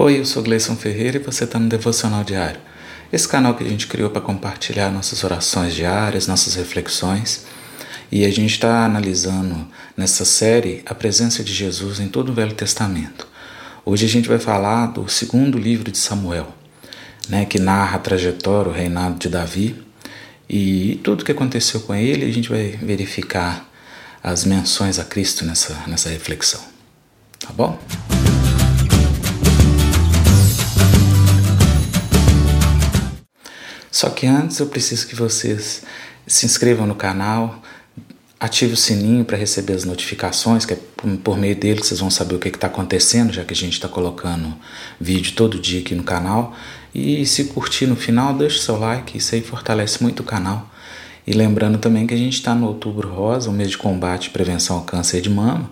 Oi, eu sou Gleison Ferreira e você está no Devocional Diário. Esse canal que a gente criou para compartilhar nossas orações diárias, nossas reflexões. E a gente está analisando nessa série a presença de Jesus em todo o Velho Testamento. Hoje a gente vai falar do segundo livro de Samuel, né, que narra a trajetória, o reinado de Davi e tudo o que aconteceu com ele. A gente vai verificar as menções a Cristo nessa, nessa reflexão. Tá bom? Só que antes eu preciso que vocês se inscrevam no canal, ative o sininho para receber as notificações, que é por meio dele que vocês vão saber o que está acontecendo, já que a gente está colocando vídeo todo dia aqui no canal. E se curtir no final, deixe seu like, isso aí fortalece muito o canal. E lembrando também que a gente está no Outubro Rosa, o mês de combate e prevenção ao câncer de mama.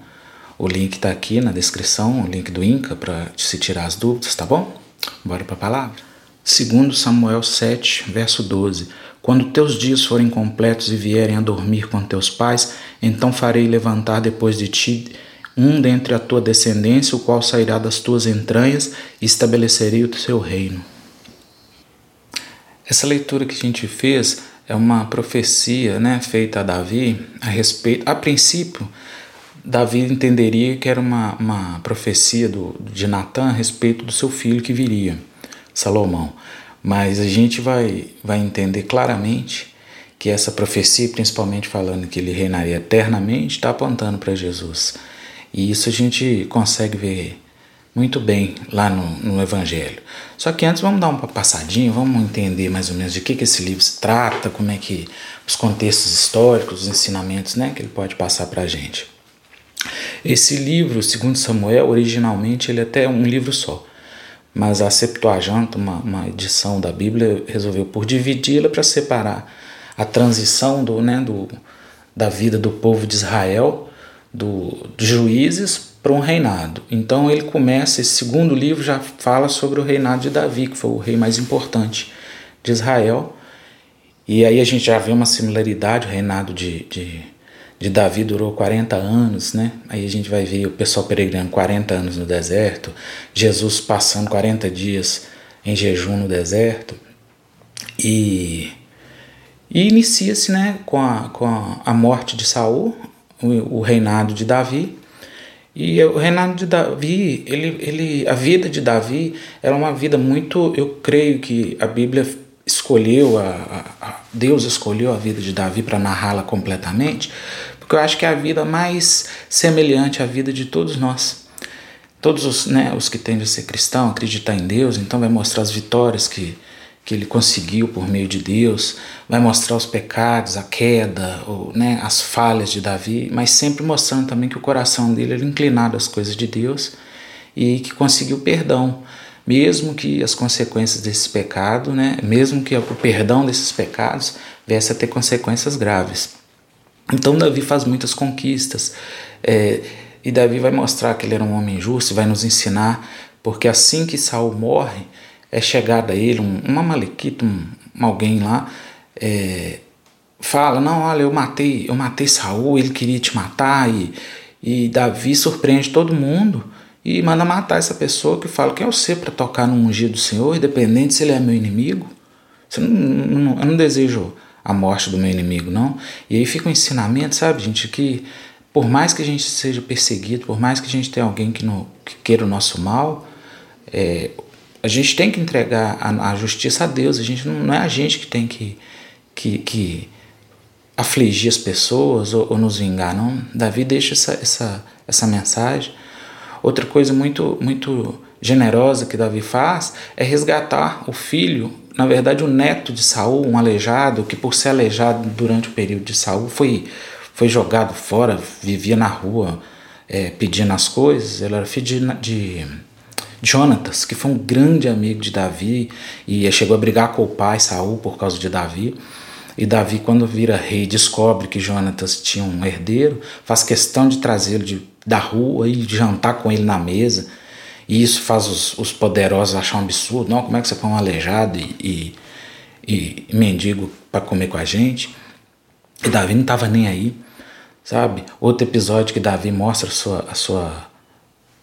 O link está aqui na descrição, o link do INCA para se tirar as dúvidas, tá bom? Bora para a palavra. Segundo Samuel 7, verso 12: Quando teus dias forem completos e vierem a dormir com teus pais, então farei levantar depois de ti um dentre a tua descendência, o qual sairá das tuas entranhas, e estabelecerei o seu reino. Essa leitura que a gente fez é uma profecia, né, feita a Davi a respeito, a princípio, Davi entenderia que era uma, uma profecia do, de Natan a respeito do seu filho que viria. Salomão. Mas a gente vai, vai entender claramente que essa profecia, principalmente falando que ele reinaria eternamente, está apontando para Jesus. E isso a gente consegue ver muito bem lá no, no, Evangelho. Só que antes vamos dar uma passadinha, vamos entender mais ou menos de que, que esse livro se trata, como é que os contextos históricos, os ensinamentos né, que ele pode passar para a gente. Esse livro, segundo Samuel, originalmente ele é até um livro só mas a Septuaginta, uma, uma edição da Bíblia, resolveu por dividi-la para separar a transição do, né, do, da vida do povo de Israel, do, dos juízes, para um reinado. Então ele começa, esse segundo livro já fala sobre o reinado de Davi, que foi o rei mais importante de Israel. E aí a gente já vê uma similaridade, o reinado de, de de Davi durou 40 anos, né? Aí a gente vai ver o pessoal peregrinando 40 anos no deserto, Jesus passando 40 dias em jejum no deserto. E, e inicia-se, né, com a, com a, morte de Saul, o, o, reinado de Davi. E o reinado de Davi, ele, ele, a vida de Davi era uma vida muito, eu creio que a Bíblia escolheu, a, a, Deus escolheu a vida de Davi para narrá-la completamente, porque eu acho que é a vida mais semelhante à vida de todos nós. Todos os, né, os que têm de ser cristão, acreditar em Deus, então vai mostrar as vitórias que, que ele conseguiu por meio de Deus, vai mostrar os pecados, a queda, ou, né, as falhas de Davi, mas sempre mostrando também que o coração dele era inclinado às coisas de Deus e que conseguiu perdão mesmo que as consequências desse pecado, né, mesmo que o perdão desses pecados viesse a ter consequências graves. Então Davi faz muitas conquistas é, e Davi vai mostrar que ele era um homem justo, vai nos ensinar, porque assim que Saul morre, é chegada a ele um, uma malequita, um, alguém lá, é, fala, não, olha, eu matei, eu matei Saul, ele queria te matar e, e Davi surpreende todo mundo e manda matar essa pessoa que fala: Quem é você para tocar no ungido do Senhor, independente se ele é meu inimigo? Você não, não, eu não desejo a morte do meu inimigo, não. E aí fica um ensinamento, sabe, gente, que por mais que a gente seja perseguido, por mais que a gente tenha alguém que, que queira o nosso mal, é, a gente tem que entregar a, a, justiça a Deus. A gente não, não é a gente que tem que, que, que afligir as pessoas ou, ou, nos vingar, não. Davi deixa essa, essa, essa mensagem Outra coisa muito, muito generosa que Davi faz é resgatar o filho, na verdade o neto de Saul, um aleijado, que por ser aleijado durante o período de Saul foi, foi jogado fora, vivia na rua é, pedindo as coisas. Ele era filho de, de Jonatas, que foi um grande amigo de Davi e chegou a brigar com o pai Saul por causa de Davi. E Davi, quando vira rei, descobre que Jonatas tinha um herdeiro, faz questão de trazê-lo da rua e jantar com ele na mesa. E isso faz os, os poderosos achar um absurdo. Não, como é que você põe um aleijado e, e, e mendigo para comer com a gente? E Davi não estava nem aí, sabe? Outro episódio que Davi mostra a sua, a sua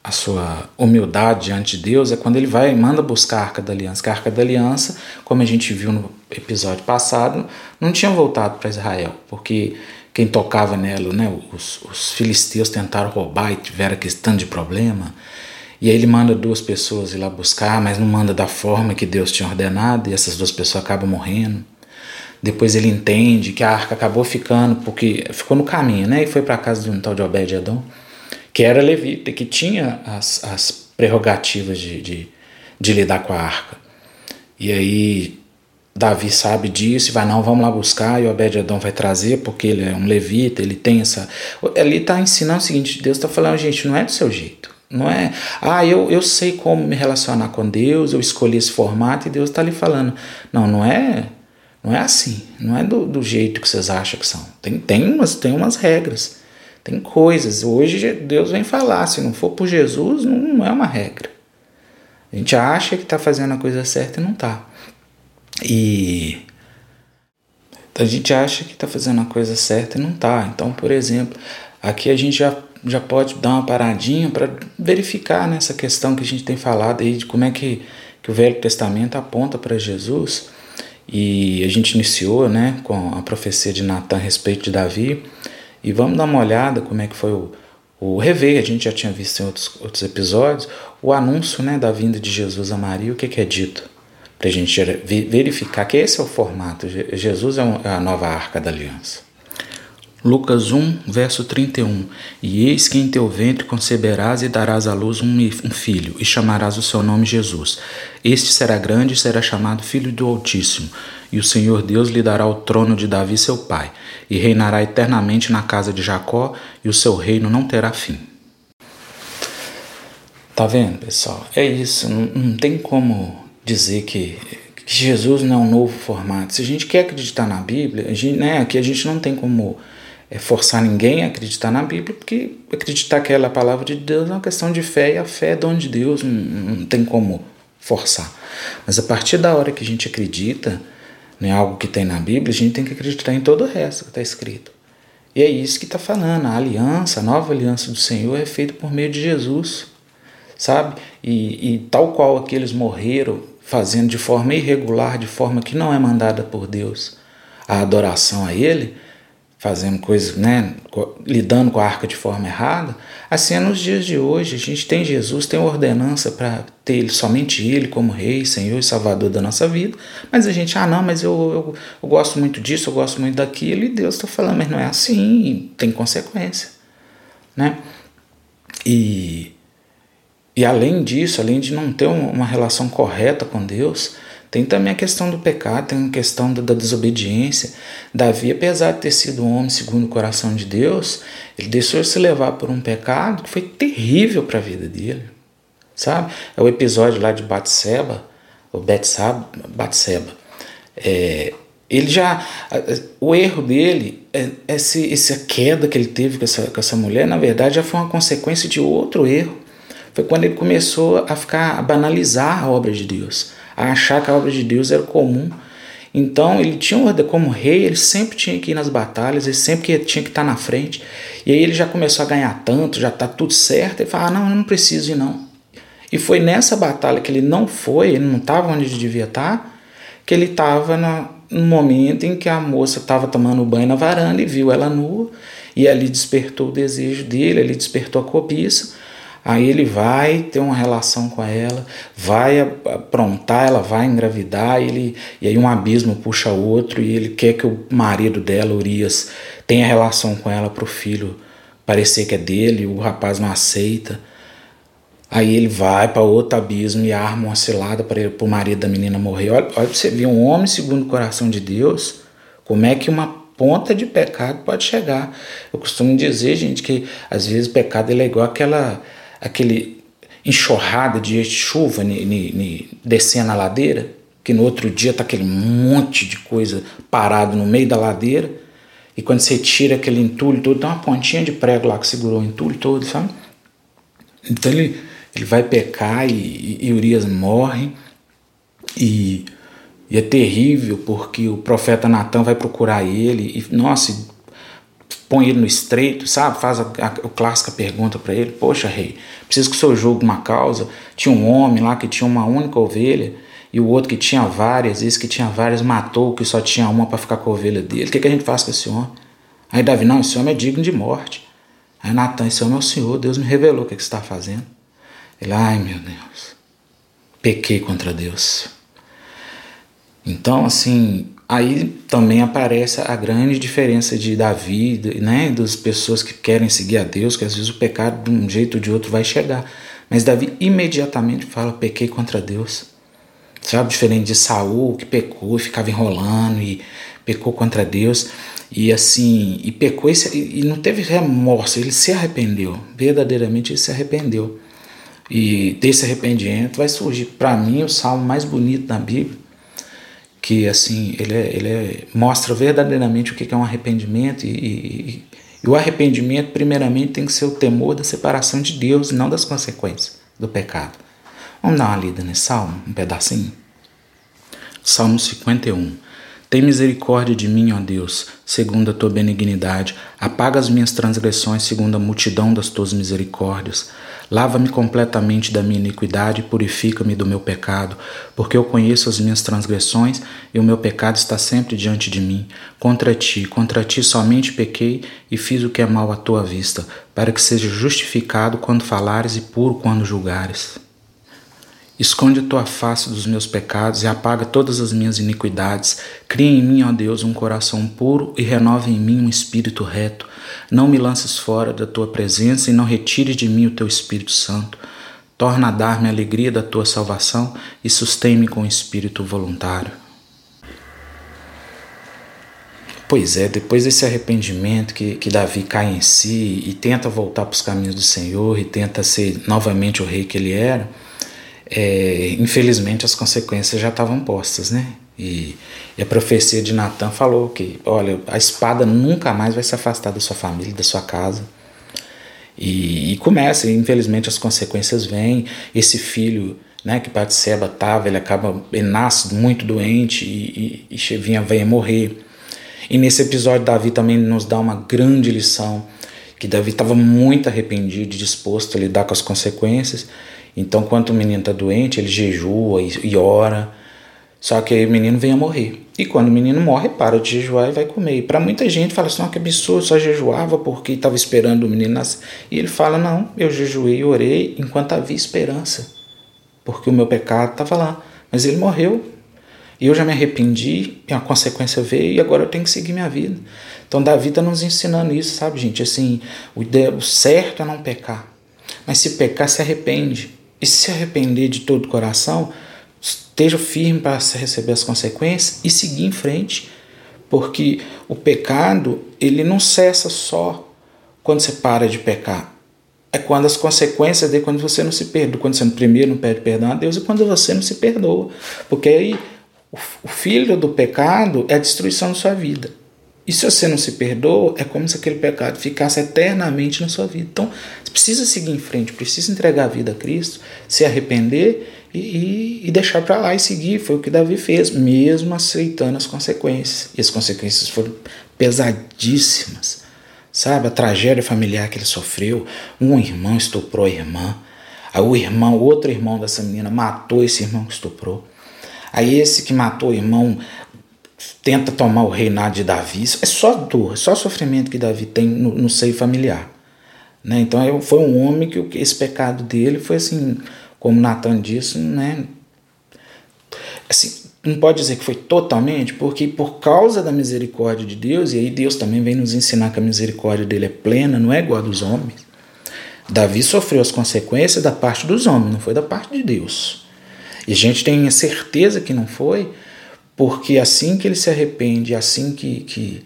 a sua humildade diante de Deus é quando ele vai e manda buscar a Arca da Aliança. Que a Arca da Aliança, como a gente viu no episódio passado, não tinha voltado para Israel, porque quem tocava nela, né, os, os filisteus tentaram roubar e tiveram questão de problema. E aí ele manda duas pessoas ir lá buscar, mas não manda da forma que Deus tinha ordenado, e essas duas pessoas acabam morrendo. Depois ele entende que a arca acabou ficando, porque ficou no caminho, né? E foi para a casa de um tal de Obed-Edom que era levita, que tinha as, as prerrogativas de, de, de lidar com a arca. E aí Davi sabe disso e vai, não, vamos lá buscar, e Obed-Edom vai trazer, porque ele é um levita, ele tem essa... Ele está ensinando o seguinte, Deus está falando, gente, não é do seu jeito. Não é, ah, eu, eu sei como me relacionar com Deus, eu escolhi esse formato e Deus está lhe falando. Não, não é não é assim, não é do, do jeito que vocês acham que são. Tem, tem, umas, tem umas regras. Tem coisas. Hoje Deus vem falar, se não for por Jesus, não, não é uma regra. A gente acha que está fazendo a coisa certa e não está. E a gente acha que está fazendo a coisa certa e não está. Então, por exemplo, aqui a gente já, já pode dar uma paradinha para verificar nessa questão que a gente tem falado aí de como é que, que o Velho Testamento aponta para Jesus. E a gente iniciou né, com a profecia de Natan a respeito de Davi. E vamos dar uma olhada como é que foi o, o rever, a gente já tinha visto em outros, outros episódios, o anúncio né, da vinda de Jesus a Maria, o que, que é dito? Para a gente verificar que esse é o formato. Jesus é, é a nova arca da aliança. Lucas 1, verso 31. E eis que em teu ventre conceberás e darás à luz um, filho, e chamarás o seu nome Jesus. Este será grande e será chamado Filho do Altíssimo. E o Senhor Deus lhe dará o trono de Davi, seu pai, e reinará eternamente na casa de Jacó, e o seu reino não terá fim. Tá vendo, pessoal? É isso. Não, não tem como dizer que, que, Jesus não é um novo formato. Se a gente quer acreditar na Bíblia, a gente, né, aqui a gente não tem como é forçar ninguém a acreditar na Bíblia, porque acreditar que ela é a palavra de Deus é uma questão de fé e a fé é dom de Deus, não, não tem como forçar. Mas a partir da hora que a gente acredita em algo que tem na Bíblia, a gente tem que acreditar em todo o resto que está escrito. E é isso que está falando. A aliança, a nova aliança do Senhor é feita por meio de Jesus, sabe? E, e tal qual aqueles morreram fazendo de forma irregular, de forma que não é mandada por Deus, a adoração a Ele, fazendo coisas, né, lidando com a arca de forma errada, assim é nos dias de hoje. A gente tem Jesus, tem ordenança para ter ele, somente Ele como Rei, Senhor e Salvador da nossa vida, mas a gente, ah, não, mas eu, eu, eu gosto muito disso, eu gosto muito daquilo, e Deus está falando, mas não é assim, tem consequência, né? E, e além disso, além de não ter uma relação correta com Deus, tem também a questão do pecado, tem a questão da, desobediência. Davi, apesar de ter sido um homem segundo o coração de Deus, ele deixou se levar por um pecado que foi terrível para a vida dele. Sabe? É o episódio lá de Batseba, o Betsaba, Batseba. É, ele já. O erro dele, é, esse, essa queda que ele teve com essa, com essa mulher, na verdade, já foi uma consequência de outro erro. Foi quando ele começou a ficar a banalizar a obra de Deus a achar que a obra de Deus era comum. Então ele tinha ordem como rei, ele sempre tinha que ir nas batalhas, ele sempre tinha que estar na frente. E aí ele já começou a ganhar tanto, já está tudo certo. Ele fala: ah, não, eu não preciso ir não. E foi nessa batalha que ele não foi, ele não estava onde ele devia estar, que ele estava no momento em que a moça estava tomando banho na varanda e viu ela nua, e ali despertou o desejo dele, ali despertou a cobiça. Aí ele vai ter uma relação com ela, vai aprontar, ela vai engravidar, ele, e aí um abismo puxa outro, e ele quer que o marido dela, Urias, tenha relação com ela para o filho parecer que é dele, o rapaz não aceita. Aí ele vai para outro abismo e arma uma cilada para o marido da menina morrer. Olha, olha você ver, um homem segundo o coração de Deus, como é que uma ponta de pecado pode chegar. Eu costumo dizer, gente, que às vezes o pecado é igual aquela aquele enxurrada de chuva ni, ni, ni, descendo a ladeira, que no outro dia tá aquele monte de coisa parado no meio da ladeira, e quando você tira aquele entulho todo, tem uma pontinha de prego lá que segurou o entulho todo, sabe? Então ele, ele vai pecar e, e Urias morre, e, e é terrível porque o profeta Natan vai procurar ele, e nossa, põe ele no estreito, sabe? Faz a, a, a clássica pergunta para ele: Poxa, rei, preciso que o senhor julgue uma causa. Tinha um homem lá que tinha uma única ovelha e o outro que tinha várias, esse que tinha várias matou que só tinha uma para ficar com a ovelha dele. O que, que a gente faz com esse homem? Aí Davi: Não, esse homem é digno de morte. Aí Natan: Esse homem é o Senhor, Deus me revelou o que, que você está fazendo. Ele: Ai meu Deus, pequei contra Deus. Então, assim, Aí também aparece a grande diferença de Davi, né, das pessoas que querem seguir a Deus, que às vezes o pecado de um jeito ou de outro vai chegar. Mas Davi imediatamente fala: pequei contra Deus. Sabe, diferente de Saul, que pecou, ficava enrolando e pecou contra Deus. E assim, e pecou e, e não teve remorso, ele se arrependeu. Verdadeiramente ele se arrependeu. E desse arrependimento vai surgir, para mim, o salmo mais bonito da Bíblia, que assim ele, é, ele é, mostra verdadeiramente o que é um arrependimento e, e, e, o arrependimento primeiramente tem que ser o temor da separação de Deus e não das consequências do pecado. Vamos dar uma lida nesse salmo, um pedacinho. Salmo 51. Tem misericórdia de mim, ó Deus, segundo a tua benignidade. Apaga as minhas transgressões, segundo a multidão das tuas misericórdias. Lava-me completamente da minha iniquidade e purifica-me do meu pecado, porque eu conheço as minhas transgressões e o meu pecado está sempre diante de mim. Contra ti, contra ti somente pequei e fiz o que é mal à tua vista, para que seja justificado quando falares e puro quando julgares. Esconde a tua face dos meus pecados e apaga todas as minhas iniquidades. Cria em mim, ó Deus, um coração puro e renova em mim um espírito reto. Não me lances fora da tua presença e não retire de mim o teu Espírito Santo. Torna a dar-me a alegria da tua salvação e sustém-me com espírito voluntário. Pois é, depois desse arrependimento que, que Davi cai em si e tenta voltar para os caminhos do Senhor e tenta ser novamente o rei que ele era, é, infelizmente as consequências já estavam postas, né? E, e a profecia de Natan falou que, olha, a espada nunca mais vai se afastar da sua família, da sua casa. E, e começa, e infelizmente as consequências vêm. Esse filho, né, que Batseba estava, ele acaba, ele nasce muito doente e, e, e vinha, vem morrer. E nesse episódio Davi também nos dá uma grande lição que Davi estava muito arrependido e disposto a lidar com as consequências. Então, quando o menino está doente, ele jejua e, ora. Só que aí o menino vem a morrer. E quando o menino morre, para de jejuar e vai comer. E para muita gente fala assim: oh, que absurdo, só jejuava porque estava esperando o menino nascer. E ele fala: não, eu jejuei e orei enquanto havia esperança. Porque o meu pecado estava lá. Mas ele morreu. E eu já me arrependi, e a consequência veio, e agora eu tenho que seguir minha vida. Então Davi está nos ensinando isso, sabe, gente? Assim, o certo é não pecar. Mas se pecar, se arrepende. E se arrepender de todo o coração, esteja firme para receber as consequências e seguir em frente, porque o pecado ele não cessa só quando você para de pecar. É quando as consequências de quando você não se perdoa, quando você primeiro não pede perdão a Deus e quando você não se perdoa, porque aí o filho do pecado é a destruição da sua vida. E se você não se perdoa, é como se aquele pecado ficasse eternamente na sua vida. Então, você precisa seguir em frente, precisa entregar a vida a Cristo, se arrepender e, e, e deixar para lá e seguir. Foi o que Davi fez, mesmo aceitando as consequências. E as consequências foram pesadíssimas. Sabe, a tragédia familiar que ele sofreu. Um irmão estuprou a irmã. Aí o irmão, outro irmão dessa menina, matou esse irmão que estuprou. Aí esse que matou o irmão tenta tomar o reinado de Davi. É só dor, é só sofrimento que Davi tem no, no seio familiar. Né? Então foi um homem que esse pecado dele foi assim, como Natan disse, né? Assim, não pode dizer que foi totalmente, porque por causa da misericórdia de Deus, e aí Deus também vem nos ensinar que a misericórdia dele é plena, não é igual a dos homens. Davi sofreu as consequências da parte dos homens, não foi da parte de Deus. E a gente tem a certeza que não foi, porque assim que ele se arrepende, assim que, que,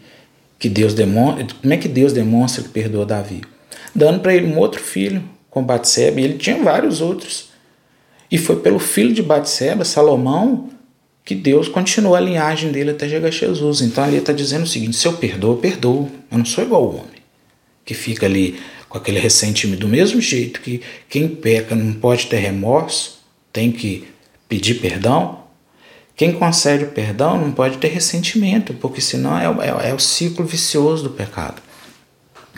que Deus demonstra, como é que Deus demonstra que perdoa Davi? Dando para ele um outro filho com Batseba, e ele tinha vários outros. E foi pelo filho de Batseba, Salomão, que Deus continuou a linhagem dele até chegar a Jesus. Então ali está dizendo o seguinte: se eu perdoo, eu perdoo. Eu não sou igual ao homem que fica ali com aquele ressentimento. Do mesmo jeito que quem peca não pode ter remorso, tem que pedir perdão, quem concede o perdão não pode ter ressentimento, porque senão é, é, é o ciclo vicioso do pecado.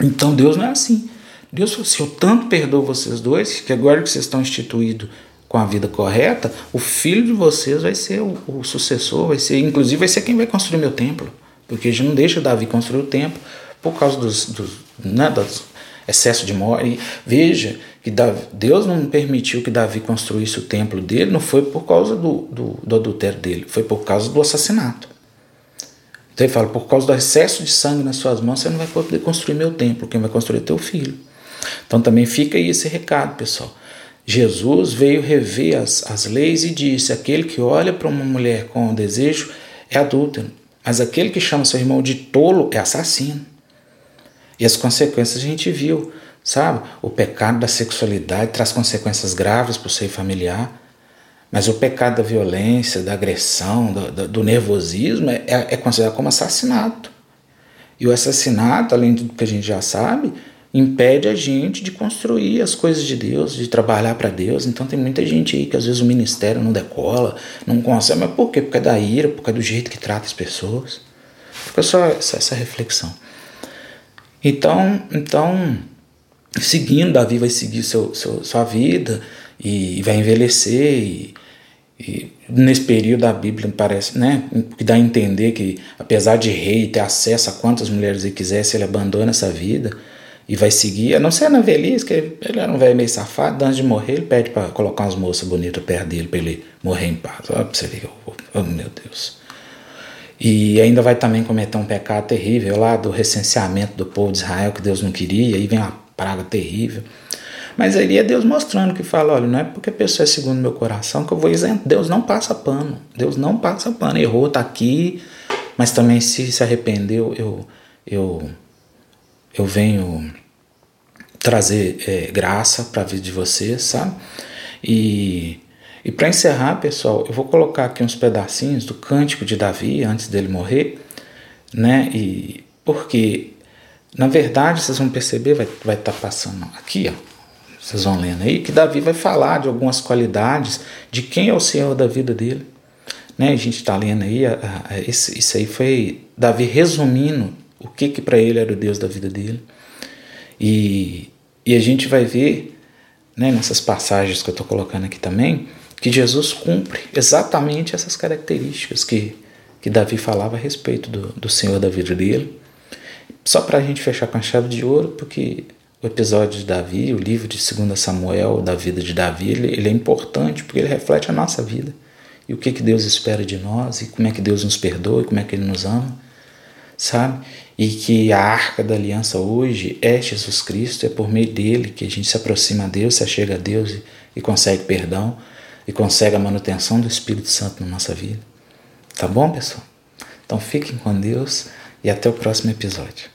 Então Deus não é assim. Deus falou assim: eu tanto perdoo vocês dois, que agora que vocês estão instituídos com a vida correta, o filho de vocês vai ser o, o, sucessor, vai ser, inclusive vai ser quem vai construir meu templo. Porque a gente não deixa Davi construir o templo por causa dos, dos, né, dos excesso de morte. Veja que Davi, Deus não permitiu que Davi construísse o templo dele, não foi por causa do, do, do adultério dele, foi por causa do assassinato. Então ele fala: por causa do excesso de sangue nas suas mãos, você não vai poder construir meu templo, quem vai construir é teu filho. Então também fica aí esse recado, pessoal. Jesus veio rever as, as leis e disse: aquele que olha para uma mulher com desejo é adúltero, mas aquele que chama seu irmão de tolo é assassino. E as consequências a gente viu, sabe? O pecado da sexualidade traz consequências graves para o seio familiar, mas o pecado da violência, da agressão, do, do, do nervosismo é, é considerado como assassinato. E o assassinato, além do que a gente já sabe, impede a gente de construir as coisas de Deus, de trabalhar para Deus. Então tem muita gente aí que às vezes o ministério não decola, não consegue. Mas por quê? Por causa da ira, por causa do jeito que trata as pessoas. Fica só essa, essa reflexão. Então, então, seguindo, Davi vai seguir seu, seu sua vida e vai envelhecer e, e nesse período da Bíblia parece, né, que dá a entender que apesar de rei ter acesso a quantas mulheres ele quisesse, ele abandona essa vida e vai seguir, a não ser na velhice, que ele era um velho meio safado, antes de morrer ele pede para colocar umas moças bonitas perto dele para ele morrer em paz. Olha pra você ver, oh, meu Deus. E ainda vai também cometer um pecado terrível lá do recenseamento do povo de Israel que Deus não queria, aí vem uma praga terrível. Mas aí é Deus mostrando que fala, olha, não é porque a pessoa é segundo meu coração que eu vou isento. Deus não passa pano. Deus não passa pano. Errou, tá aqui, mas também se se arrependeu, eu eu eu venho trazer é, graça para a vida de vocês, sabe? E, e para encerrar, pessoal, eu vou colocar aqui uns pedacinhos do cântico de Davi antes dele morrer, né? E porque na verdade vocês vão perceber, vai vai estar tá passando aqui, ó. Vocês vão lendo aí que Davi vai falar de algumas qualidades de quem é o Senhor da vida dele. Né? A gente está lendo aí, a, a, esse, isso aí foi Davi resumindo o que que para ele era o Deus da vida dele. E, e a gente vai ver, né, nessas passagens que eu estou colocando aqui também, que Jesus cumpre exatamente essas características que, que Davi falava a respeito do, do Senhor da vida dele. Só para a gente fechar com a chave de ouro, porque o episódio de Davi, o livro de 2 Samuel, da vida de Davi, ele, ele, é importante porque ele reflete a nossa vida. E o que, que Deus espera de nós, e como é que Deus nos perdoa, e como é que Ele nos ama sabe? E que a arca da aliança hoje é Jesus Cristo, é por meio dele que a gente se aproxima a Deus, se achega a Deus e, e consegue perdão e consegue a manutenção do Espírito Santo na nossa vida. Tá bom, pessoal? Então fiquem com Deus e até o próximo episódio.